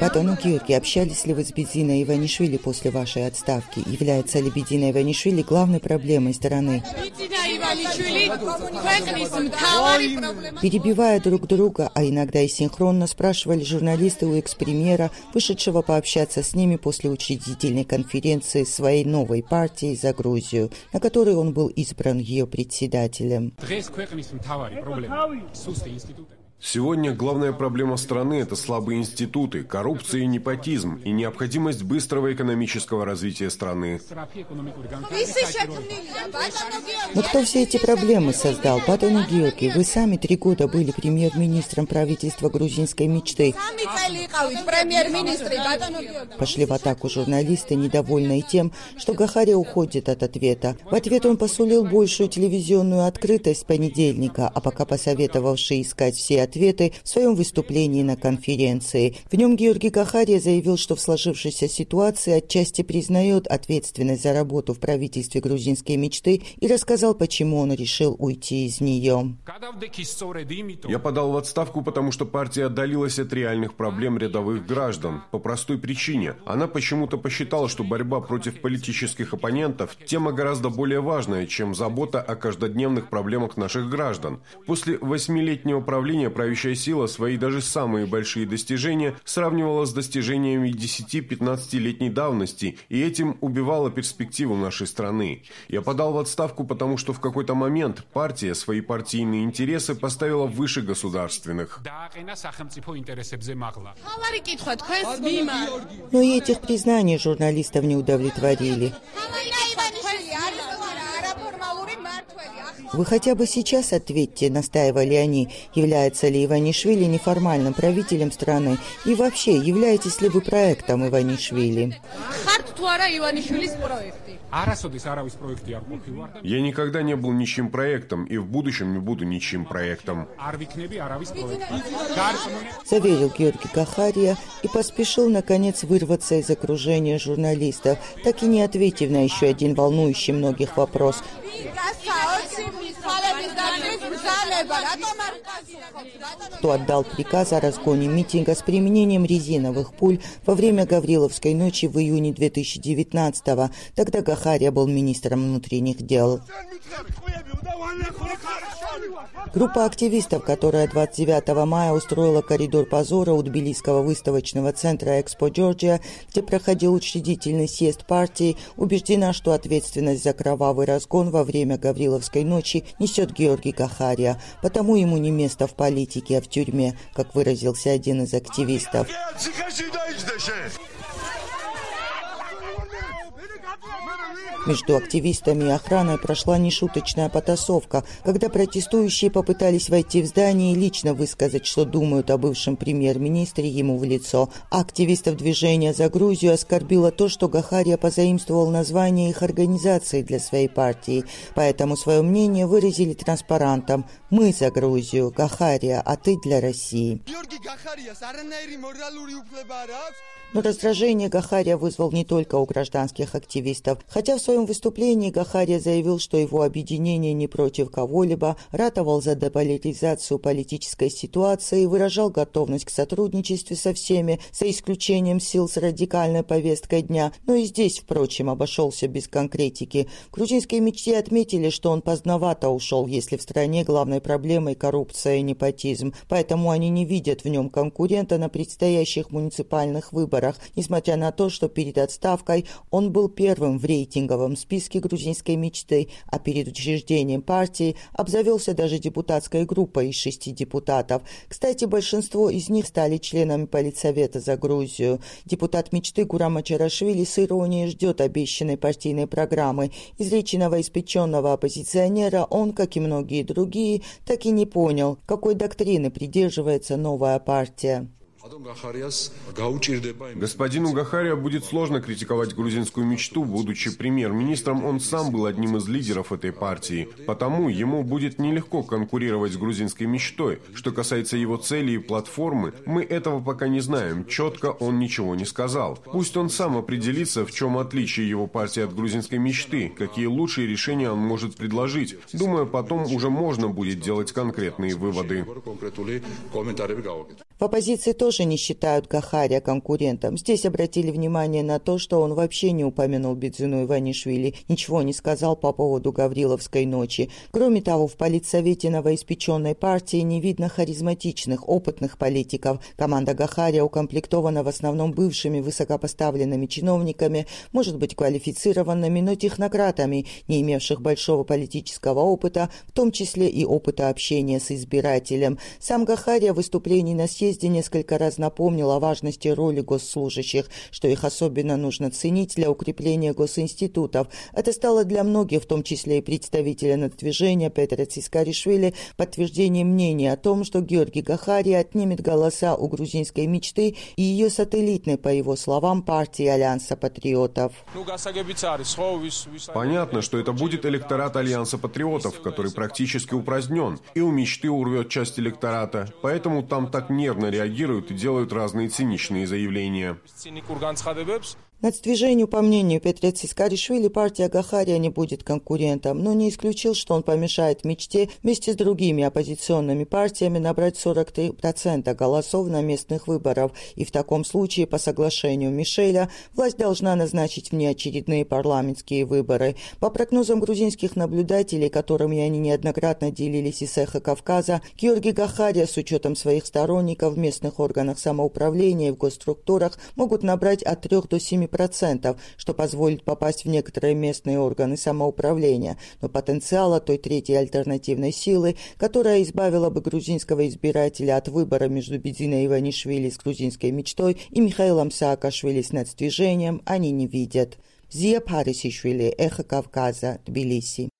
Батону Георгий, общались ли вы с Бедзиной Иванишвили после вашей отставки? Является ли Бедзина Иванишвили главной проблемой страны? Перебивая друг друга, а иногда и синхронно, спрашивали журналисты у экс-премьера, вышедшего пообщаться с ними после учредительной конференции своей новой партии «За Грузию», на которой он был избран ее председателем. Сегодня главная проблема страны – это слабые институты, коррупция и непотизм, и необходимость быстрого экономического развития страны. Но кто все эти проблемы создал? Батону Георгий, вы сами три года были премьер-министром правительства грузинской мечты. Пошли в атаку журналисты, недовольные тем, что Гахария уходит от ответа. В ответ он посулил большую телевизионную открытость понедельника, а пока посоветовавший искать все ответы в своем выступлении на конференции. В нем Георгий Кахария заявил, что в сложившейся ситуации отчасти признает ответственность за работу в правительстве грузинской мечты и рассказал, почему он решил уйти из нее. Я подал в отставку, потому что партия отдалилась от реальных проблем рядовых граждан. По простой причине. Она почему-то посчитала, что борьба против политических оппонентов – тема гораздо более важная, чем забота о каждодневных проблемах наших граждан. После восьмилетнего правления правящая сила свои даже самые большие достижения сравнивала с достижениями 10-15-летней давности и этим убивала перспективу нашей страны. Я подал в отставку, потому что в какой-то момент партия свои партийные интересы поставила выше государственных. Но и этих признаний журналистов не удовлетворили. Вы хотя бы сейчас ответьте, настаивали они, является ли Иванишвили неформальным правителем страны и вообще являетесь ли вы проектом Иванишвили? Я никогда не был ничьим проектом и в будущем не буду ничьим проектом. Заверил Георгий Кахария и поспешил, наконец, вырваться из окружения журналистов, так и не ответив на еще один волнующий многих вопрос. Кто отдал приказ о разгоне митинга с применением резиновых пуль во время Гавриловской ночи в июне 2019-го? Тогда Гахария был министром внутренних дел. Группа активистов, которая 29 мая устроила коридор позора у Тбилисского выставочного центра «Экспо Джорджия», где проходил учредительный съезд партии, убеждена, что ответственность за кровавый разгон во время Гавриловской ночи несет Георгий Кахария, потому ему не место в политике, а в тюрьме, как выразился один из активистов. Между активистами и охраной прошла нешуточная потасовка, когда протестующие попытались войти в здание и лично высказать, что думают о бывшем премьер-министре ему в лицо. активистов движения «За Грузию» оскорбило то, что Гахария позаимствовал название их организации для своей партии, поэтому свое мнение выразили транспарантом «Мы за Грузию, Гахария, а ты для России». Но раздражение Гахария вызвал не только у гражданских активистов. Хотя в своем выступлении Гахария заявил, что его объединение не против кого-либо, ратовал за деполитизацию политической ситуации выражал готовность к сотрудничеству со всеми, за исключением сил с радикальной повесткой дня. Но и здесь, впрочем, обошелся без конкретики. В грузинской мечте отметили, что он поздновато ушел, если в стране главной проблемой коррупция и непотизм. Поэтому они не видят в нем конкурента на предстоящих муниципальных выборах выборах, несмотря на то, что перед отставкой он был первым в рейтинговом списке грузинской мечты, а перед учреждением партии обзавелся даже депутатской группой из шести депутатов. Кстати, большинство из них стали членами Политсовета за Грузию. Депутат мечты Гурама Чарашвили с иронией ждет обещанной партийной программы. Из речи новоиспеченного оппозиционера он, как и многие другие, так и не понял, какой доктрины придерживается новая партия. Господину Гахария будет сложно критиковать грузинскую мечту, будучи премьер-министром, он сам был одним из лидеров этой партии. Потому ему будет нелегко конкурировать с грузинской мечтой. Что касается его цели и платформы, мы этого пока не знаем. Четко он ничего не сказал. Пусть он сам определится, в чем отличие его партии от грузинской мечты, какие лучшие решения он может предложить. Думаю, потом уже можно будет делать конкретные выводы. В оппозиции тоже не считают Гахария конкурентом. Здесь обратили внимание на то, что он вообще не упомянул Бедзину Иванишвили, ничего не сказал по поводу Гавриловской ночи. Кроме того, в политсовете новоиспеченной партии не видно харизматичных, опытных политиков. Команда Гахария укомплектована в основном бывшими высокопоставленными чиновниками, может быть квалифицированными, но технократами, не имевших большого политического опыта, в том числе и опыта общения с избирателем. Сам Гахария в выступлении на съезде несколько раз напомнил о важности роли госслужащих, что их особенно нужно ценить для укрепления госинститутов. Это стало для многих, в том числе и представителя надвижения Петра Цискаришвили, подтверждением мнения о том, что Георгий Гахари отнимет голоса у грузинской мечты и ее сателлитной, по его словам, партии Альянса патриотов. Понятно, что это будет электорат Альянса патриотов, который практически упразднен, и у мечты урвет часть электората, поэтому там так нервно реагируют и делают разные циничные заявления. Нацдвижению, по мнению Петра Цискаришвили, партия Гахария не будет конкурентом, но не исключил, что он помешает мечте вместе с другими оппозиционными партиями набрать 43% голосов на местных выборах, и в таком случае, по соглашению Мишеля, власть должна назначить внеочередные парламентские выборы. По прогнозам грузинских наблюдателей, которыми они неоднократно делились из эхо Кавказа, Георгий Гахария с учетом своих сторонников в местных органах самоуправления и в госструктурах могут набрать от 3 до 7 7%, что позволит попасть в некоторые местные органы самоуправления, но потенциала той третьей альтернативной силы, которая избавила бы грузинского избирателя от выбора между Бединой Иванишвили с грузинской мечтой и Михаилом Саакашвили с нацдвижением, они не видят. Зия Парисишвили, Эхо Кавказа, Тбилиси.